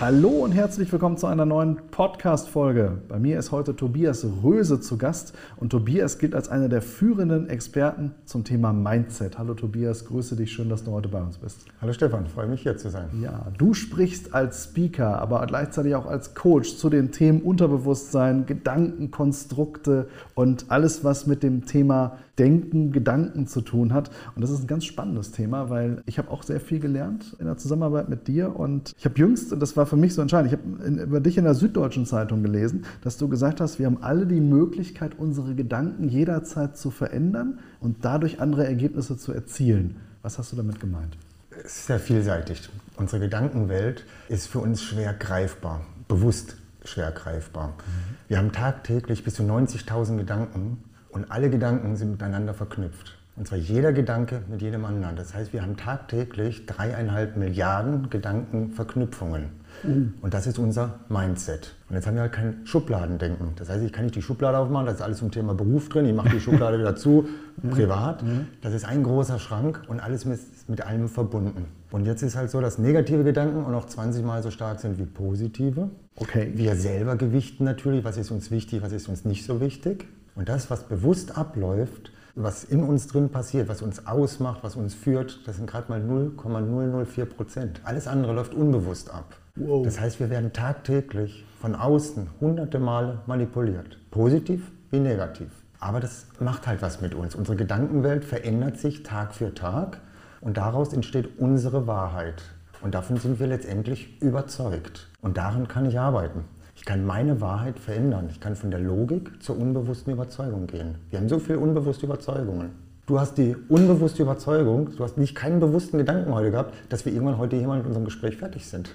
Hallo und herzlich willkommen zu einer neuen Podcast-Folge. Bei mir ist heute Tobias Röse zu Gast und Tobias gilt als einer der führenden Experten zum Thema Mindset. Hallo Tobias, grüße dich, schön, dass du heute bei uns bist. Hallo Stefan, freue mich hier zu sein. Ja, du sprichst als Speaker, aber gleichzeitig auch als Coach zu den Themen Unterbewusstsein, Gedankenkonstrukte und alles, was mit dem Thema Denken, Gedanken zu tun hat. Und das ist ein ganz spannendes Thema, weil ich habe auch sehr viel gelernt in der Zusammenarbeit mit dir und ich habe jüngst, und das war für mich so entscheidend, ich habe über dich in der Süddeutschen Zeitung gelesen, dass du gesagt hast, wir haben alle die Möglichkeit, unsere Gedanken jederzeit zu verändern und dadurch andere Ergebnisse zu erzielen. Was hast du damit gemeint? Sehr vielseitig. Unsere Gedankenwelt ist für uns schwer greifbar, bewusst schwer greifbar. Mhm. Wir haben tagtäglich bis zu 90.000 Gedanken und alle Gedanken sind miteinander verknüpft. Und zwar jeder Gedanke mit jedem anderen. Das heißt, wir haben tagtäglich dreieinhalb Milliarden Gedankenverknüpfungen. Mhm. Und das ist unser Mindset. Und jetzt haben wir halt kein Schubladendenken. Das heißt, ich kann nicht die Schublade aufmachen, das ist alles zum Thema Beruf drin, ich mache die Schublade wieder zu, mhm. privat. Mhm. Das ist ein großer Schrank und alles ist mit allem verbunden. Und jetzt ist halt so, dass negative Gedanken auch noch 20 Mal so stark sind wie positive. Okay. Wir selber gewichten natürlich, was ist uns wichtig, was ist uns nicht so wichtig. Und das, was bewusst abläuft, was in uns drin passiert, was uns ausmacht, was uns führt, das sind gerade mal 0,004 Prozent. Alles andere läuft unbewusst ab. Wow. Das heißt, wir werden tagtäglich von außen hunderte Male manipuliert. Positiv wie negativ. Aber das macht halt was mit uns. Unsere Gedankenwelt verändert sich Tag für Tag und daraus entsteht unsere Wahrheit. Und davon sind wir letztendlich überzeugt. Und daran kann ich arbeiten. Ich kann meine Wahrheit verändern. Ich kann von der Logik zur unbewussten Überzeugung gehen. Wir haben so viele unbewusste Überzeugungen. Du hast die unbewusste Überzeugung, du hast nicht keinen bewussten Gedanken heute gehabt, dass wir irgendwann heute hier mal mit unserem Gespräch fertig sind.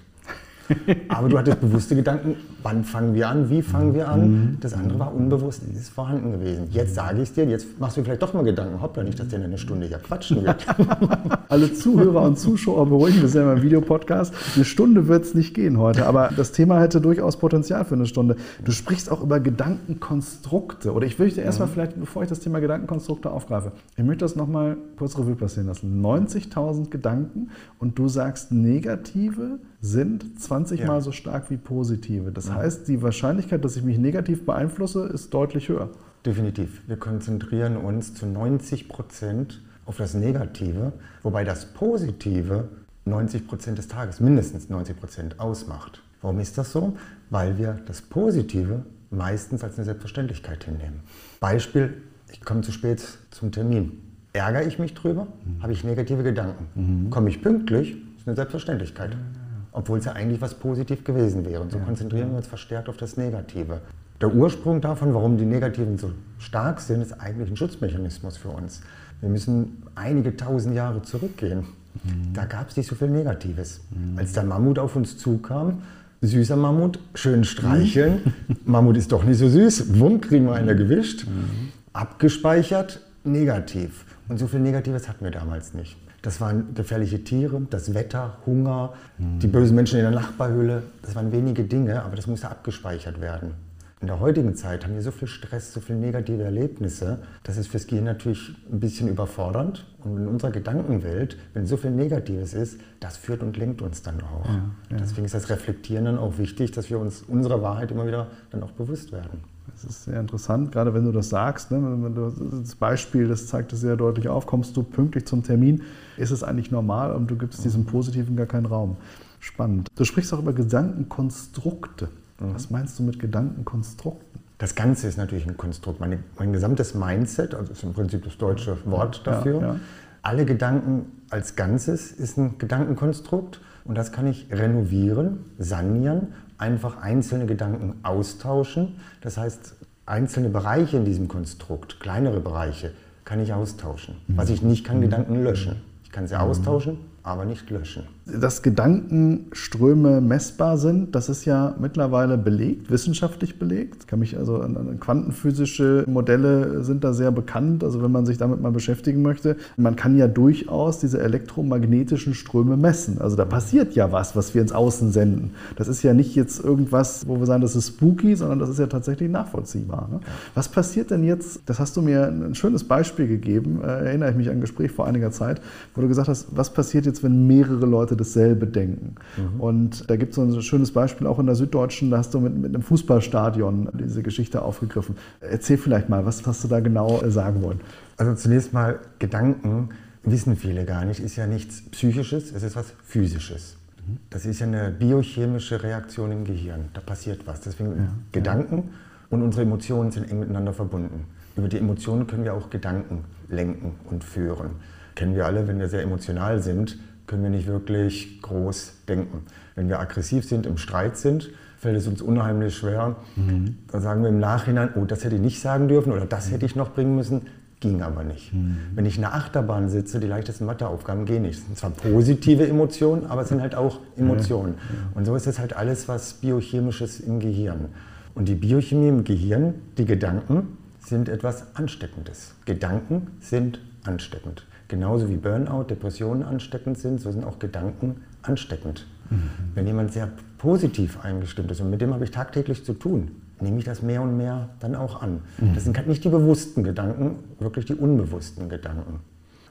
Aber du hattest bewusste Gedanken, wann fangen wir an, wie fangen wir an. Mhm. Das andere war unbewusst, ist vorhanden gewesen. Jetzt sage ich es dir, jetzt machst du vielleicht doch mal Gedanken, hoppla, nicht, dass der in einer Stunde hier quatschen wird. Alle Zuhörer und Zuschauer beruhigen, wir sind ja im Videopodcast. Eine Stunde wird es nicht gehen heute, aber das Thema hätte durchaus Potenzial für eine Stunde. Du sprichst auch über Gedankenkonstrukte. Oder ich möchte erstmal mhm. vielleicht, bevor ich das Thema Gedankenkonstrukte aufgreife, ich möchte das nochmal kurz Revue passieren lassen. 90.000 Gedanken und du sagst negative sind 20 ja. Mal so stark wie positive. Das ja. heißt, die Wahrscheinlichkeit, dass ich mich negativ beeinflusse, ist deutlich höher. Definitiv. Wir konzentrieren uns zu 90 Prozent auf das Negative, wobei das Positive 90 Prozent des Tages, mindestens 90 Prozent ausmacht. Warum ist das so? Weil wir das Positive meistens als eine Selbstverständlichkeit hinnehmen. Beispiel, ich komme zu spät zum Termin. Ärgere ich mich drüber, mhm. habe ich negative Gedanken. Mhm. Komme ich pünktlich, ist eine Selbstverständlichkeit. Mhm obwohl es ja eigentlich was positiv gewesen wäre. Und so ja. konzentrieren wir uns verstärkt auf das Negative. Der Ursprung davon, warum die Negativen so stark sind, ist eigentlich ein Schutzmechanismus für uns. Wir müssen einige tausend Jahre zurückgehen. Mhm. Da gab es nicht so viel Negatives. Mhm. Als der Mammut auf uns zukam, süßer Mammut, schön streicheln. Mhm. Mammut ist doch nicht so süß. Wumm, kriegen wir einer mhm. gewischt. Mhm. Abgespeichert, negativ. Und so viel Negatives hatten wir damals nicht. Das waren gefährliche Tiere, das Wetter, Hunger, mhm. die bösen Menschen in der Nachbarhöhle. Das waren wenige Dinge, aber das musste abgespeichert werden. In der heutigen Zeit haben wir so viel Stress, so viele negative Erlebnisse, das ist fürs Gehirn natürlich ein bisschen überfordernd. Und in unserer Gedankenwelt, wenn so viel Negatives ist, das führt und lenkt uns dann auch. Ja, ja. Deswegen ist das Reflektieren dann auch wichtig, dass wir uns unserer Wahrheit immer wieder dann auch bewusst werden. Das ist sehr interessant, gerade wenn du das sagst. Ne? Wenn du, das Beispiel, das zeigt es sehr deutlich auf. Kommst du pünktlich zum Termin, ist es eigentlich normal und du gibst diesem Positiven gar keinen Raum. Spannend. Du sprichst auch über Gedankenkonstrukte. Mhm. Was meinst du mit Gedankenkonstrukten? Das Ganze ist natürlich ein Konstrukt. Meine, mein gesamtes Mindset, also ist im Prinzip das deutsche Wort dafür. Ja, ja. Alle Gedanken als Ganzes ist ein Gedankenkonstrukt und das kann ich renovieren, sanieren einfach einzelne Gedanken austauschen. Das heißt, einzelne Bereiche in diesem Konstrukt, kleinere Bereiche, kann ich austauschen. Mhm. Was ich nicht kann, Gedanken löschen. Ich kann sie mhm. austauschen, aber nicht löschen. Dass Gedankenströme messbar sind, das ist ja mittlerweile belegt, wissenschaftlich belegt. Kann mich also an, an quantenphysische Modelle sind da sehr bekannt. Also wenn man sich damit mal beschäftigen möchte, man kann ja durchaus diese elektromagnetischen Ströme messen. Also da passiert ja was, was wir ins Außen senden. Das ist ja nicht jetzt irgendwas, wo wir sagen, das ist spooky, sondern das ist ja tatsächlich nachvollziehbar. Ne? Was passiert denn jetzt? Das hast du mir ein schönes Beispiel gegeben, äh, erinnere ich mich an ein Gespräch vor einiger Zeit, wo du gesagt hast, was passiert jetzt, wenn mehrere Leute dasselbe denken? Mhm. Und da gibt es so ein schönes Beispiel auch in der Süddeutschen, da hast du mit, mit einem Fußballstadion diese Geschichte aufgegriffen. Erzähl vielleicht mal, was hast du da genau äh, sagen wollen? Also zunächst mal Gedanken wissen viele gar nicht, ist ja nichts Psychisches, es ist was Physisches. Mhm. Das ist ja eine biochemische Reaktion im Gehirn. Da passiert was. Deswegen ja, Gedanken ja. und unsere Emotionen sind eng miteinander verbunden. Über die Emotionen können wir auch Gedanken lenken und führen. Kennen wir alle, wenn wir sehr emotional sind, können wir nicht wirklich groß denken. Wenn wir aggressiv sind, im Streit sind, fällt es uns unheimlich schwer. Mhm. Dann sagen wir im Nachhinein, oh, das hätte ich nicht sagen dürfen oder das hätte ich noch bringen müssen. Ging aber nicht. Mhm. Wenn ich in der Achterbahn sitze, die leichtesten Matheaufgaben gehen nicht. Das sind zwar positive Emotionen, aber es sind halt auch Emotionen. Mhm. Und so ist es halt alles was Biochemisches im Gehirn. Und die Biochemie im Gehirn, die Gedanken, sind etwas Ansteckendes. Gedanken sind ansteckend. Genauso wie Burnout, Depressionen ansteckend sind, so sind auch Gedanken ansteckend. Mhm. Wenn jemand sehr positiv eingestimmt ist und mit dem habe ich tagtäglich zu tun, nehme ich das mehr und mehr dann auch an. Mhm. Das sind nicht die bewussten Gedanken, wirklich die unbewussten Gedanken.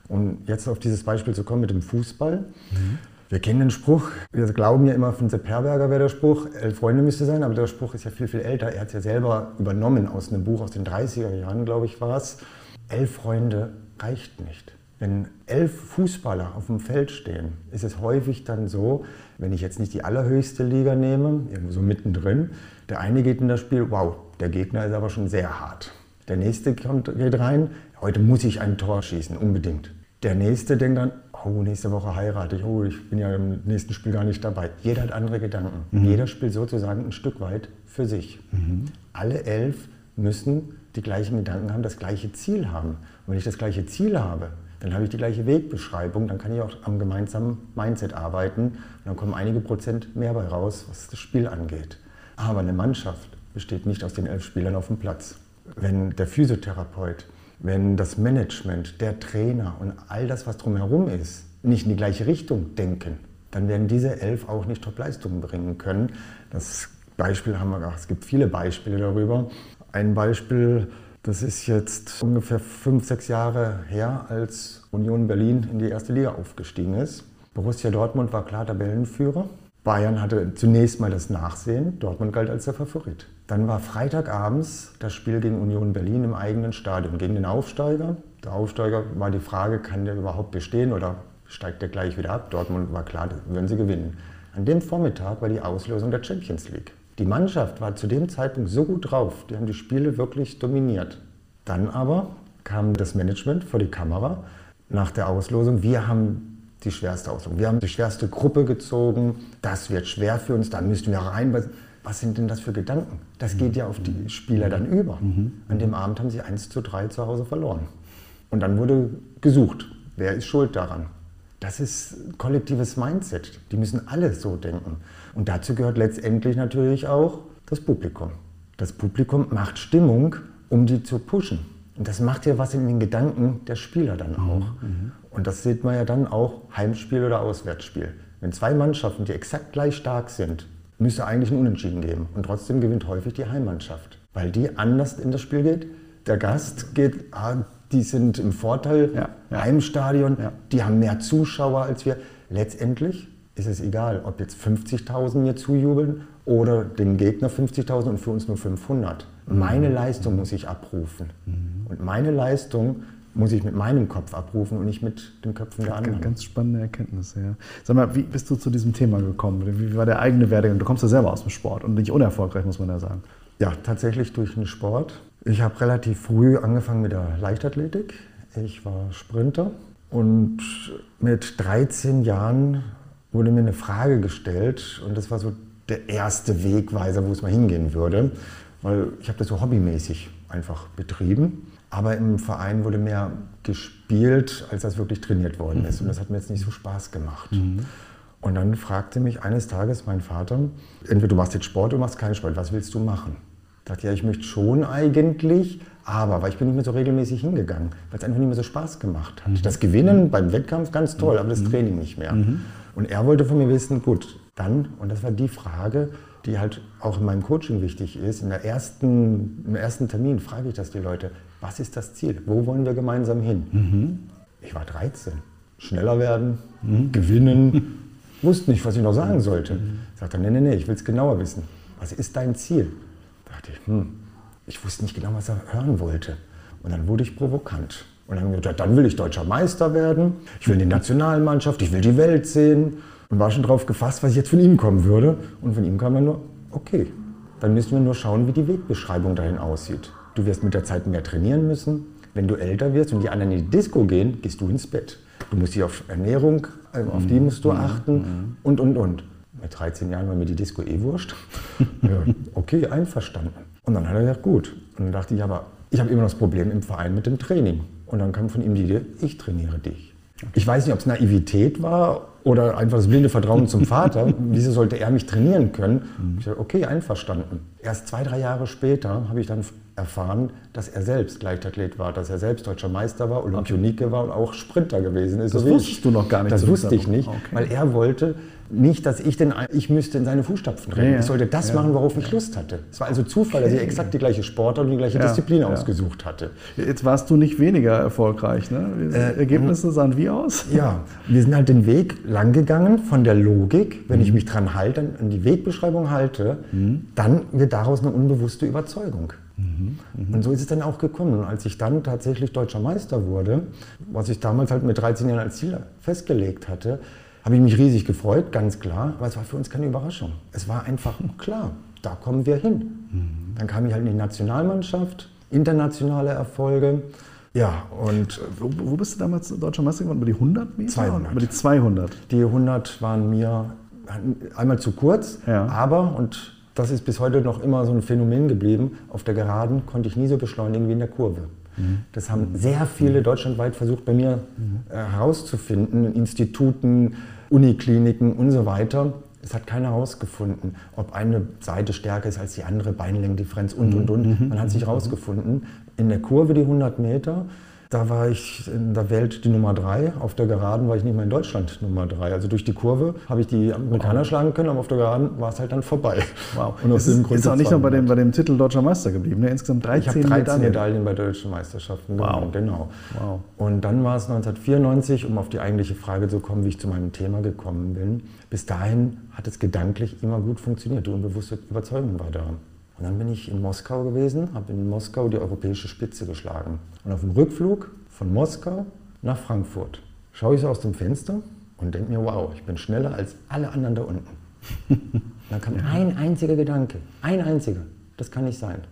Und jetzt auf dieses Beispiel zu kommen mit dem Fußball. Mhm. Wir kennen den Spruch, wir glauben ja immer von Sepp Herberger wäre der Spruch, elf Freunde müsste sein, aber der Spruch ist ja viel, viel älter. Er hat es ja selber übernommen aus einem Buch aus den 30er Jahren, glaube ich, war es. Elf Freunde reicht nicht. Wenn elf Fußballer auf dem Feld stehen, ist es häufig dann so, wenn ich jetzt nicht die allerhöchste Liga nehme, irgendwo so mittendrin, der eine geht in das Spiel, wow, der Gegner ist aber schon sehr hart. Der nächste kommt, geht rein, heute muss ich ein Tor schießen, unbedingt. Der nächste denkt dann, oh, nächste Woche heirate ich, oh, ich bin ja im nächsten Spiel gar nicht dabei. Jeder hat andere Gedanken. Mhm. Jeder spielt sozusagen ein Stück weit für sich. Mhm. Alle elf müssen die gleichen Gedanken haben, das gleiche Ziel haben. Und wenn ich das gleiche Ziel habe, dann habe ich die gleiche Wegbeschreibung, dann kann ich auch am gemeinsamen Mindset arbeiten und dann kommen einige Prozent mehr bei raus, was das Spiel angeht. Aber eine Mannschaft besteht nicht aus den elf Spielern auf dem Platz. Wenn der Physiotherapeut, wenn das Management, der Trainer und all das, was drumherum ist, nicht in die gleiche Richtung denken, dann werden diese elf auch nicht Top-Leistungen bringen können. Das Beispiel haben wir, ach, es gibt viele Beispiele darüber. Ein Beispiel das ist jetzt ungefähr fünf, sechs Jahre her, als Union Berlin in die erste Liga aufgestiegen ist. Borussia Dortmund war klar Tabellenführer. Bayern hatte zunächst mal das Nachsehen. Dortmund galt als der Favorit. Dann war Freitagabends das Spiel gegen Union Berlin im eigenen Stadion gegen den Aufsteiger. Der Aufsteiger war die Frage, kann der überhaupt bestehen oder steigt der gleich wieder ab? Dortmund war klar, würden sie gewinnen. An dem Vormittag war die Auslösung der Champions League. Die Mannschaft war zu dem Zeitpunkt so gut drauf, die haben die Spiele wirklich dominiert. Dann aber kam das Management vor die Kamera nach der Auslosung. Wir haben die schwerste Auslosung. Wir haben die schwerste Gruppe gezogen. Das wird schwer für uns, da müssten wir rein. Was sind denn das für Gedanken? Das geht ja auf die Spieler dann über. Mhm. An dem Abend haben sie 1 zu 3 zu Hause verloren. Und dann wurde gesucht, wer ist schuld daran? Das ist kollektives Mindset. Die müssen alle so denken. Und dazu gehört letztendlich natürlich auch das Publikum. Das Publikum macht Stimmung, um die zu pushen. Und das macht ja was in den Gedanken der Spieler dann mhm, auch. Mhm. Und das sieht man ja dann auch Heimspiel oder Auswärtsspiel. Wenn zwei Mannschaften, die exakt gleich stark sind, müsste eigentlich ein Unentschieden geben. Und trotzdem gewinnt häufig die Heimmannschaft, weil die anders in das Spiel geht. Der Gast geht, ah, die sind im Vorteil, ja, ja. Heimstadion, ja. die haben mehr Zuschauer als wir. Letztendlich ist es egal, ob jetzt 50.000 mir zujubeln oder dem Gegner 50.000 und für uns nur 500. Meine mhm. Leistung muss ich abrufen. Mhm. Und meine Leistung muss ich mit meinem Kopf abrufen und nicht mit den Köpfen der anderen. Ganz spannende Erkenntnisse, ja. Sag mal, wie bist du zu diesem Thema gekommen? Wie war der eigene Werdegang? Du kommst ja selber aus dem Sport und nicht unerfolgreich, muss man ja sagen. Ja, tatsächlich durch den Sport. Ich habe relativ früh angefangen mit der Leichtathletik. Ich war Sprinter und mit 13 Jahren wurde mir eine Frage gestellt und das war so der erste Wegweiser, wo es mal hingehen würde. weil ich habe das so hobbymäßig einfach betrieben. Aber im Verein wurde mehr gespielt, als das wirklich trainiert worden ist. Und das hat mir jetzt nicht so Spaß gemacht. Mhm. Und dann fragte mich eines Tages mein Vater, entweder du machst jetzt Sport oder du machst keinen Sport, was willst du machen? Ich dachte, ja, ich möchte schon eigentlich, aber, weil ich bin nicht mehr so regelmäßig hingegangen, weil es einfach nicht mehr so Spaß gemacht hat. Mhm. Das Gewinnen beim Wettkampf ganz toll, aber das mhm. Training nicht mehr. Mhm. Und er wollte von mir wissen, gut, dann, und das war die Frage, die halt auch in meinem Coaching wichtig ist, in der ersten, im ersten Termin frage ich das die Leute, was ist das Ziel? Wo wollen wir gemeinsam hin? Mhm. Ich war 13. Schneller werden, mhm. gewinnen, wusste nicht, was ich noch sagen sollte. Mhm. Sagte, nee, nee, nee, ich will es genauer wissen. Was ist dein Ziel? Da dachte ich, hm, ich wusste nicht genau, was er hören wollte. Und dann wurde ich provokant. Und dann gesagt, dann will ich deutscher Meister werden, ich will die Nationalmannschaft, ich will die Welt sehen. Und war schon darauf gefasst, was jetzt von ihm kommen würde. Und von ihm kam dann nur, okay, dann müssen wir nur schauen, wie die Wegbeschreibung dahin aussieht. Du wirst mit der Zeit mehr trainieren müssen. Wenn du älter wirst und die anderen in die Disco gehen, gehst du ins Bett. Du musst dich auf Ernährung, äh, auf die musst du mhm. achten mhm. und, und, und. Mit 13 Jahren war mir die Disco eh wurscht. ja, okay, einverstanden. Und dann hat er gesagt, gut. Und dann dachte ich, aber ich habe immer noch das Problem im Verein mit dem Training. Und dann kam von ihm die Idee, ich trainiere dich. Ich weiß nicht, ob es Naivität war oder einfach das blinde Vertrauen zum Vater. Wieso sollte er mich trainieren können? Mhm. Ich dachte, okay, einverstanden. Erst zwei, drei Jahre später habe ich dann erfahren, dass er selbst Leichtathlet war, dass er selbst deutscher Meister war, Olympionike war und auch Sprinter gewesen ist. Das so wusstest du noch gar nicht. Das wusste ich nicht, okay. weil er wollte nicht, dass ich denn, ich müsste in seine Fußstapfen rennen. Ja, ich sollte das ja. machen, worauf ich Lust hatte. Es war also Zufall, dass ich exakt die gleiche Sportart und die gleiche Disziplin ausgesucht hatte. Jetzt warst du nicht weniger erfolgreich. Ne? Äh, Ergebnisse sahen wie aus? Ja, wir sind halt den Weg lang gegangen von der Logik. Wenn mhm. ich mich dran halte, an die Wegbeschreibung halte, mhm. dann wird daraus eine unbewusste Überzeugung. Mhm. Und so ist es dann auch gekommen. Und als ich dann tatsächlich deutscher Meister wurde, was ich damals halt mit 13 Jahren als Ziel festgelegt hatte, habe ich mich riesig gefreut, ganz klar. Aber es war für uns keine Überraschung. Es war einfach klar, da kommen wir hin. Mhm. Dann kam ich halt in die Nationalmannschaft, internationale Erfolge. Ja, und. Wo, wo, bist du damals deutscher Meister geworden? Über die 100 Meter? 200. Über die 200. Die 100 waren mir einmal zu kurz, ja. aber, und das ist bis heute noch immer so ein Phänomen geblieben. Auf der Geraden konnte ich nie so beschleunigen wie in der Kurve. Mhm. Das haben sehr viele deutschlandweit versucht, bei mir äh, herauszufinden, in Instituten, Unikliniken und so weiter. Es hat keiner herausgefunden, ob eine Seite stärker ist als die andere, Beinlängendifferenz und, und, und. Mhm. Man hat sich herausgefunden, in der Kurve die 100 Meter da war ich in der Welt die Nummer drei. Auf der Geraden war ich nicht mehr in Deutschland Nummer drei. Also durch die Kurve habe ich die Amerikaner wow. schlagen können, aber auf der Geraden war es halt dann vorbei. Wow. Und aus ist, Grund ist auch nicht nur bei dem, bei dem Titel Deutscher Meister geblieben. Ne? Insgesamt 13, ich habe 13 Medaillen. Medaillen bei deutschen Meisterschaften wow. Genau. Wow. Und dann war es 1994, um auf die eigentliche Frage zu kommen, wie ich zu meinem Thema gekommen bin. Bis dahin hat es gedanklich immer gut funktioniert. Die unbewusste Überzeugung war da. Und dann bin ich in Moskau gewesen, habe in Moskau die europäische Spitze geschlagen. Und auf dem Rückflug von Moskau nach Frankfurt schaue ich so aus dem Fenster und denke mir, wow, ich bin schneller als alle anderen da unten. dann kam ein einziger Gedanke, ein einziger, das kann nicht sein.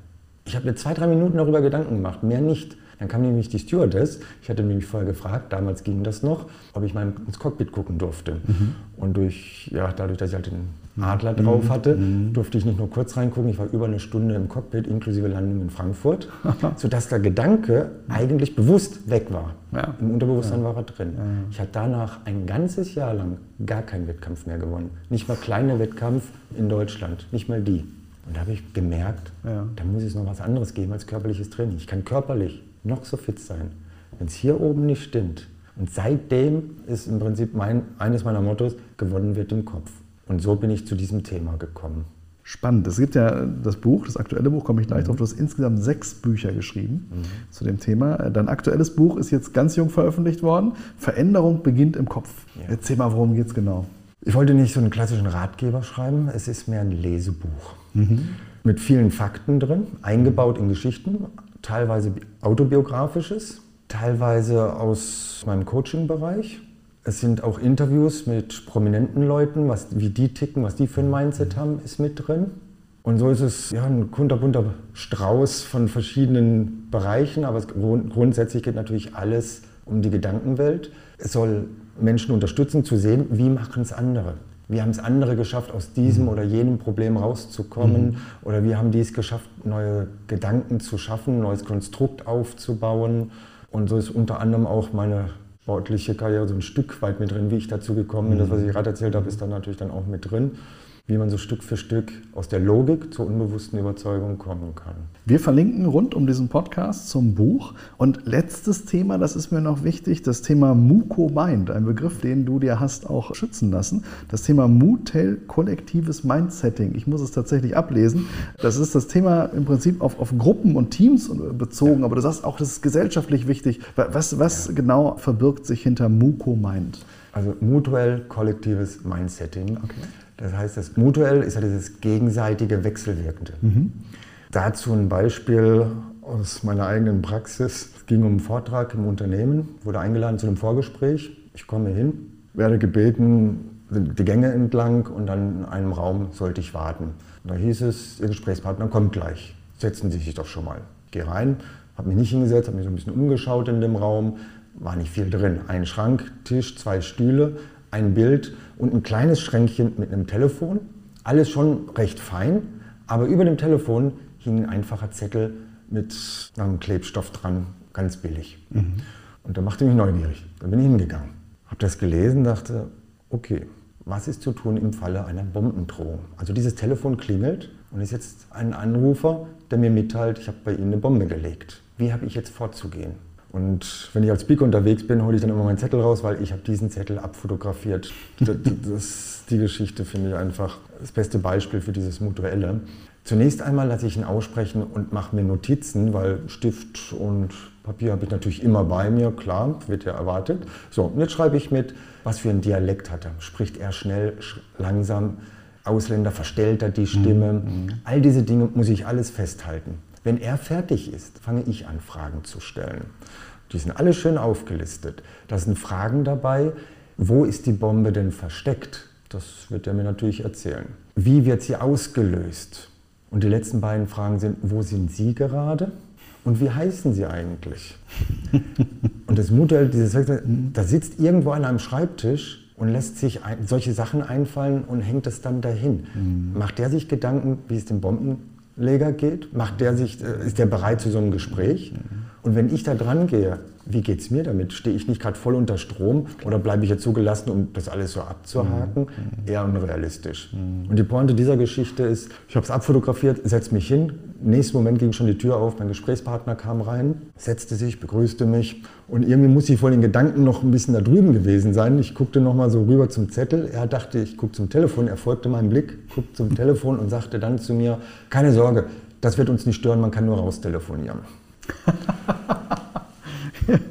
Ich habe mir zwei, drei Minuten darüber Gedanken gemacht, mehr nicht. Dann kam nämlich die Stewardess, ich hatte mich vorher gefragt, damals ging das noch, ob ich mal ins Cockpit gucken durfte. Mhm. Und durch, ja, dadurch, dass ich halt den Adler drauf hatte, mhm. durfte ich nicht nur kurz reingucken, ich war über eine Stunde im Cockpit, inklusive Landung in Frankfurt, sodass der Gedanke eigentlich bewusst weg war. Ja. Im Unterbewusstsein ja. war er drin. Ja. Ich hatte danach ein ganzes Jahr lang gar keinen Wettkampf mehr gewonnen. Nicht mal kleine Wettkampf in Deutschland, nicht mal die. Und da habe ich gemerkt, da muss es noch was anderes geben als körperliches Training. Ich kann körperlich noch so fit sein. Wenn es hier oben nicht stimmt, und seitdem ist im Prinzip mein, eines meiner Mottos, gewonnen wird im Kopf. Und so bin ich zu diesem Thema gekommen. Spannend. Es gibt ja das Buch, das aktuelle Buch, komme ich gleich mhm. drauf. Du hast insgesamt sechs Bücher geschrieben mhm. zu dem Thema. Dein aktuelles Buch ist jetzt ganz jung veröffentlicht worden. Veränderung beginnt im Kopf. Ja. Erzähl mal, worum geht es genau? Ich wollte nicht so einen klassischen Ratgeber schreiben. Es ist mehr ein Lesebuch. Mhm. Mit vielen Fakten drin, eingebaut in Geschichten, teilweise autobiografisches, teilweise aus meinem Coaching-Bereich. Es sind auch Interviews mit prominenten Leuten, was, wie die ticken, was die für ein Mindset haben, ist mit drin. Und so ist es ja, ein kunterbunter Strauß von verschiedenen Bereichen, aber es, grundsätzlich geht natürlich alles um die Gedankenwelt. Es soll Menschen unterstützen zu sehen, wie machen es andere. Wie haben es andere geschafft, aus diesem oder jenem Problem rauszukommen mhm. oder wie haben die es geschafft, neue Gedanken zu schaffen, neues Konstrukt aufzubauen. Und so ist unter anderem auch meine sportliche Karriere so ein Stück weit mit drin, wie ich dazu gekommen bin. Das, was ich gerade erzählt habe, ist dann natürlich dann auch mit drin wie man so Stück für Stück aus der Logik zur unbewussten Überzeugung kommen kann. Wir verlinken rund um diesen Podcast zum Buch. Und letztes Thema, das ist mir noch wichtig, das Thema Muko Mind, ein Begriff, den du dir hast auch schützen lassen. Das Thema Mutel kollektives Mindsetting. Ich muss es tatsächlich ablesen. Das ist das Thema im Prinzip auf, auf Gruppen und Teams bezogen, ja. aber du sagst auch, das ist gesellschaftlich wichtig. Was, was ja. genau verbirgt sich hinter Muko Mind? Also mutuell kollektives Mindsetting. Okay. Das heißt, das Mutuell ist ja dieses gegenseitige Wechselwirkende. Mhm. Dazu ein Beispiel aus meiner eigenen Praxis. Es ging um einen Vortrag im Unternehmen, wurde eingeladen zu einem Vorgespräch. Ich komme hin, werde gebeten, die Gänge entlang und dann in einem Raum sollte ich warten. Und da hieß es, Ihr Gesprächspartner kommt gleich. Setzen Sie sich doch schon mal. Ich gehe rein, habe mich nicht hingesetzt, habe mich so ein bisschen umgeschaut in dem Raum. War nicht viel drin. Ein Schrank, Tisch, zwei Stühle, ein Bild und ein kleines Schränkchen mit einem Telefon. Alles schon recht fein, aber über dem Telefon hing ein einfacher Zettel mit einem Klebstoff dran, ganz billig. Mhm. Und da machte mich neugierig. Dann bin ich hingegangen, habe das gelesen, dachte, okay, was ist zu tun im Falle einer Bombendrohung? Also dieses Telefon klingelt und ist jetzt ein Anrufer, der mir mitteilt, ich habe bei Ihnen eine Bombe gelegt. Wie habe ich jetzt vorzugehen? Und wenn ich als Speaker unterwegs bin, hole ich dann immer meinen Zettel raus, weil ich habe diesen Zettel abfotografiert. Das, das, die Geschichte finde ich einfach das beste Beispiel für dieses Mutuelle. Zunächst einmal lasse ich ihn aussprechen und mache mir Notizen, weil Stift und Papier habe ich natürlich immer bei mir, klar, wird ja erwartet. So, und jetzt schreibe ich mit, was für einen Dialekt hat er. Spricht er schnell, langsam, Ausländer, verstellt er die Stimme. Mhm. All diese Dinge muss ich alles festhalten. Wenn er fertig ist, fange ich an, Fragen zu stellen. Die sind alle schön aufgelistet. Da sind Fragen dabei, wo ist die Bombe denn versteckt? Das wird er mir natürlich erzählen. Wie wird sie ausgelöst? Und die letzten beiden Fragen sind, wo sind Sie gerade? Und wie heißen Sie eigentlich? und das Modell, dieses da sitzt irgendwo einer am Schreibtisch und lässt sich ein, solche Sachen einfallen und hängt es dann dahin. Mhm. Macht der sich Gedanken, wie es dem Bombenleger geht? Macht der sich, äh, ist der bereit zu so einem Gespräch? Mhm. Und wenn ich da dran gehe, wie geht es mir damit? Stehe ich nicht gerade voll unter Strom oder bleibe ich jetzt so gelassen, um das alles so abzuhaken? Mhm. Eher unrealistisch. Mhm. Und die Pointe dieser Geschichte ist, ich habe es abfotografiert, setze mich hin. Im nächsten Moment ging schon die Tür auf, mein Gesprächspartner kam rein, setzte sich, begrüßte mich. Und irgendwie muss ich vor den Gedanken noch ein bisschen da drüben gewesen sein. Ich guckte noch mal so rüber zum Zettel. Er dachte, ich gucke zum Telefon. Er folgte meinem Blick, guckte zum Telefon und sagte dann zu mir, keine Sorge, das wird uns nicht stören, man kann nur raustelefonieren.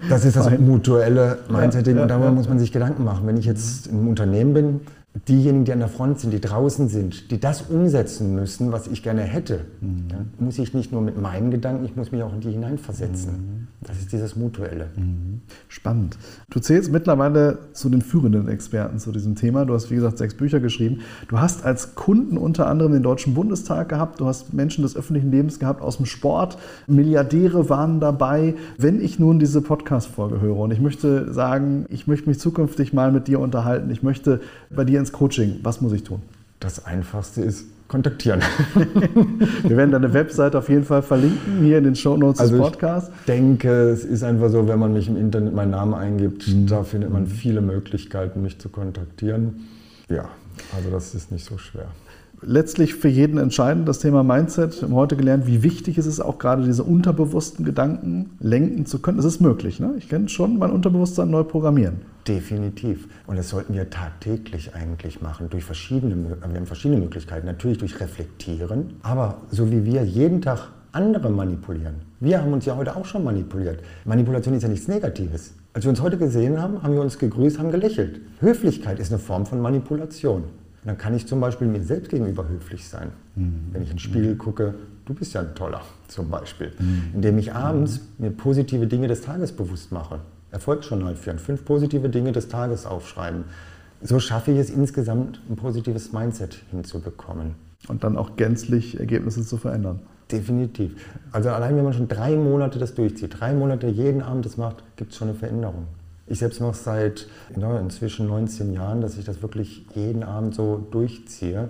Das ist das mutuelle Mindsetting ja, ja, und darüber ja, muss man sich Gedanken machen. Wenn ich jetzt im Unternehmen bin, diejenigen, die an der Front sind, die draußen sind, die das umsetzen müssen, was ich gerne hätte, mhm. dann muss ich nicht nur mit meinen Gedanken, ich muss mich auch in die hineinversetzen. Mhm. Das ist dieses Mutuelle. Mhm. Spannend. Du zählst mittlerweile zu den führenden Experten zu diesem Thema. Du hast, wie gesagt, sechs Bücher geschrieben. Du hast als Kunden unter anderem den Deutschen Bundestag gehabt. Du hast Menschen des öffentlichen Lebens gehabt aus dem Sport. Milliardäre waren dabei. Wenn ich nun diese Podcast-Folge höre und ich möchte sagen, ich möchte mich zukünftig mal mit dir unterhalten, ich möchte bei dir ins Coaching, was muss ich tun? Das Einfachste ist kontaktieren. Wir werden deine Website auf jeden Fall verlinken, hier in den Show Notes also des Podcasts. Ich denke, es ist einfach so, wenn man mich im Internet meinen Namen eingibt, mhm. da findet man viele Möglichkeiten, mich zu kontaktieren. Ja, also das ist nicht so schwer letztlich für jeden entscheidend, das Thema Mindset. Wir haben heute gelernt, wie wichtig es ist, auch gerade diese unterbewussten Gedanken lenken zu können. Es ist möglich. Ne? Ich kann schon mein Unterbewusstsein neu programmieren. Definitiv. Und das sollten wir tagtäglich eigentlich machen, durch verschiedene, wir haben verschiedene Möglichkeiten. Natürlich durch Reflektieren, aber so wie wir jeden Tag andere manipulieren. Wir haben uns ja heute auch schon manipuliert. Manipulation ist ja nichts Negatives. Als wir uns heute gesehen haben, haben wir uns gegrüßt, haben gelächelt. Höflichkeit ist eine Form von Manipulation dann kann ich zum Beispiel mir selbst gegenüber höflich sein. Mhm. Wenn ich in den Spiegel gucke, du bist ja ein toller, zum Beispiel. Mhm. Indem ich abends mhm. mir positive Dinge des Tages bewusst mache. Erfolgsjournal führen, fünf positive Dinge des Tages aufschreiben. So schaffe ich es insgesamt, ein positives Mindset hinzubekommen. Und dann auch gänzlich Ergebnisse zu verändern. Definitiv. Also allein wenn man schon drei Monate das durchzieht, drei Monate jeden Abend das macht, gibt es schon eine Veränderung. Ich selbst mache es seit ja, inzwischen 19 Jahren, dass ich das wirklich jeden Abend so durchziehe.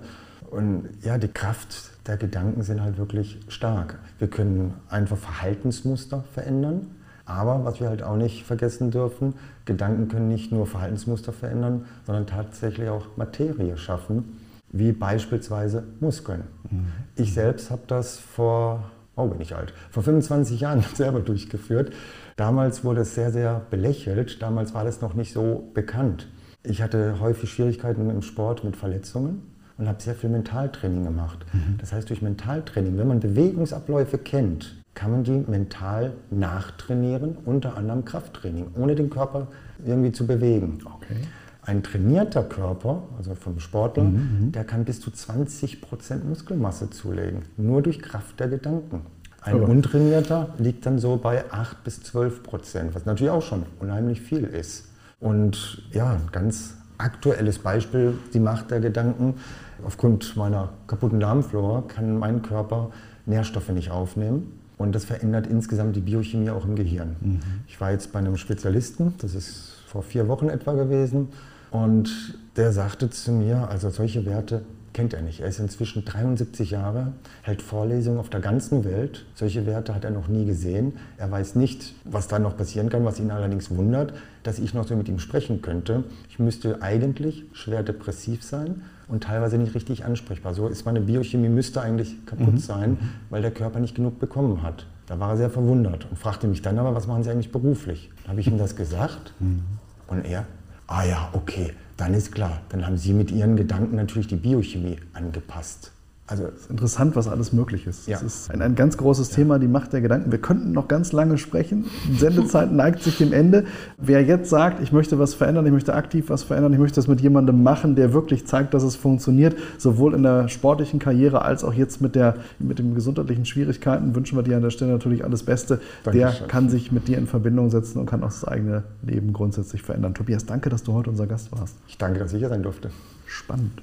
Und ja, die Kraft der Gedanken sind halt wirklich stark. Wir können einfach Verhaltensmuster verändern. Aber was wir halt auch nicht vergessen dürfen, Gedanken können nicht nur Verhaltensmuster verändern, sondern tatsächlich auch Materie schaffen, wie beispielsweise Muskeln. Mhm. Ich selbst habe das vor, oh bin ich alt, vor 25 Jahren selber durchgeführt. Damals wurde es sehr, sehr belächelt. Damals war das noch nicht so bekannt. Ich hatte häufig Schwierigkeiten im Sport mit Verletzungen und habe sehr viel Mentaltraining gemacht. Mhm. Das heißt, durch Mentaltraining, wenn man Bewegungsabläufe kennt, kann man die mental nachtrainieren, unter anderem Krafttraining, ohne den Körper irgendwie zu bewegen. Okay. Ein trainierter Körper, also vom Sportler, mhm, mhm. der kann bis zu 20% Muskelmasse zulegen, nur durch Kraft der Gedanken. Ein oh. untrainierter liegt dann so bei 8 bis 12 Prozent, was natürlich auch schon unheimlich viel ist. Und ja, ein ganz aktuelles Beispiel, die Macht der Gedanken. Aufgrund meiner kaputten Darmflora kann mein Körper Nährstoffe nicht aufnehmen. Und das verändert insgesamt die Biochemie auch im Gehirn. Mhm. Ich war jetzt bei einem Spezialisten, das ist vor vier Wochen etwa gewesen, und der sagte zu mir, also solche Werte kennt er nicht. Er ist inzwischen 73 Jahre, hält Vorlesungen auf der ganzen Welt. Solche Werte hat er noch nie gesehen. Er weiß nicht, was da noch passieren kann, was ihn allerdings wundert, dass ich noch so mit ihm sprechen könnte. Ich müsste eigentlich schwer depressiv sein und teilweise nicht richtig ansprechbar. So ist meine Biochemie müsste eigentlich kaputt mhm. sein, weil der Körper nicht genug bekommen hat. Da war er sehr verwundert und fragte mich dann aber, was machen Sie eigentlich beruflich? Da habe ich ihm das gesagt mhm. und er, ah ja, okay, dann ist klar, dann haben Sie mit Ihren Gedanken natürlich die Biochemie angepasst. Also es ist interessant, was alles möglich ist. Ja. Es ist ein, ein ganz großes ja. Thema, die Macht der Gedanken. Wir könnten noch ganz lange sprechen. Die Sendezeit neigt sich dem Ende. Wer jetzt sagt, ich möchte was verändern, ich möchte aktiv was verändern, ich möchte das mit jemandem machen, der wirklich zeigt, dass es funktioniert, sowohl in der sportlichen Karriere als auch jetzt mit, der, mit den gesundheitlichen Schwierigkeiten, wünschen wir dir an der Stelle natürlich alles Beste. Dankeschön. Der kann sich mit dir in Verbindung setzen und kann auch das eigene Leben grundsätzlich verändern. Tobias, danke, dass du heute unser Gast warst. Ich danke, dass ich hier sein durfte. Spannend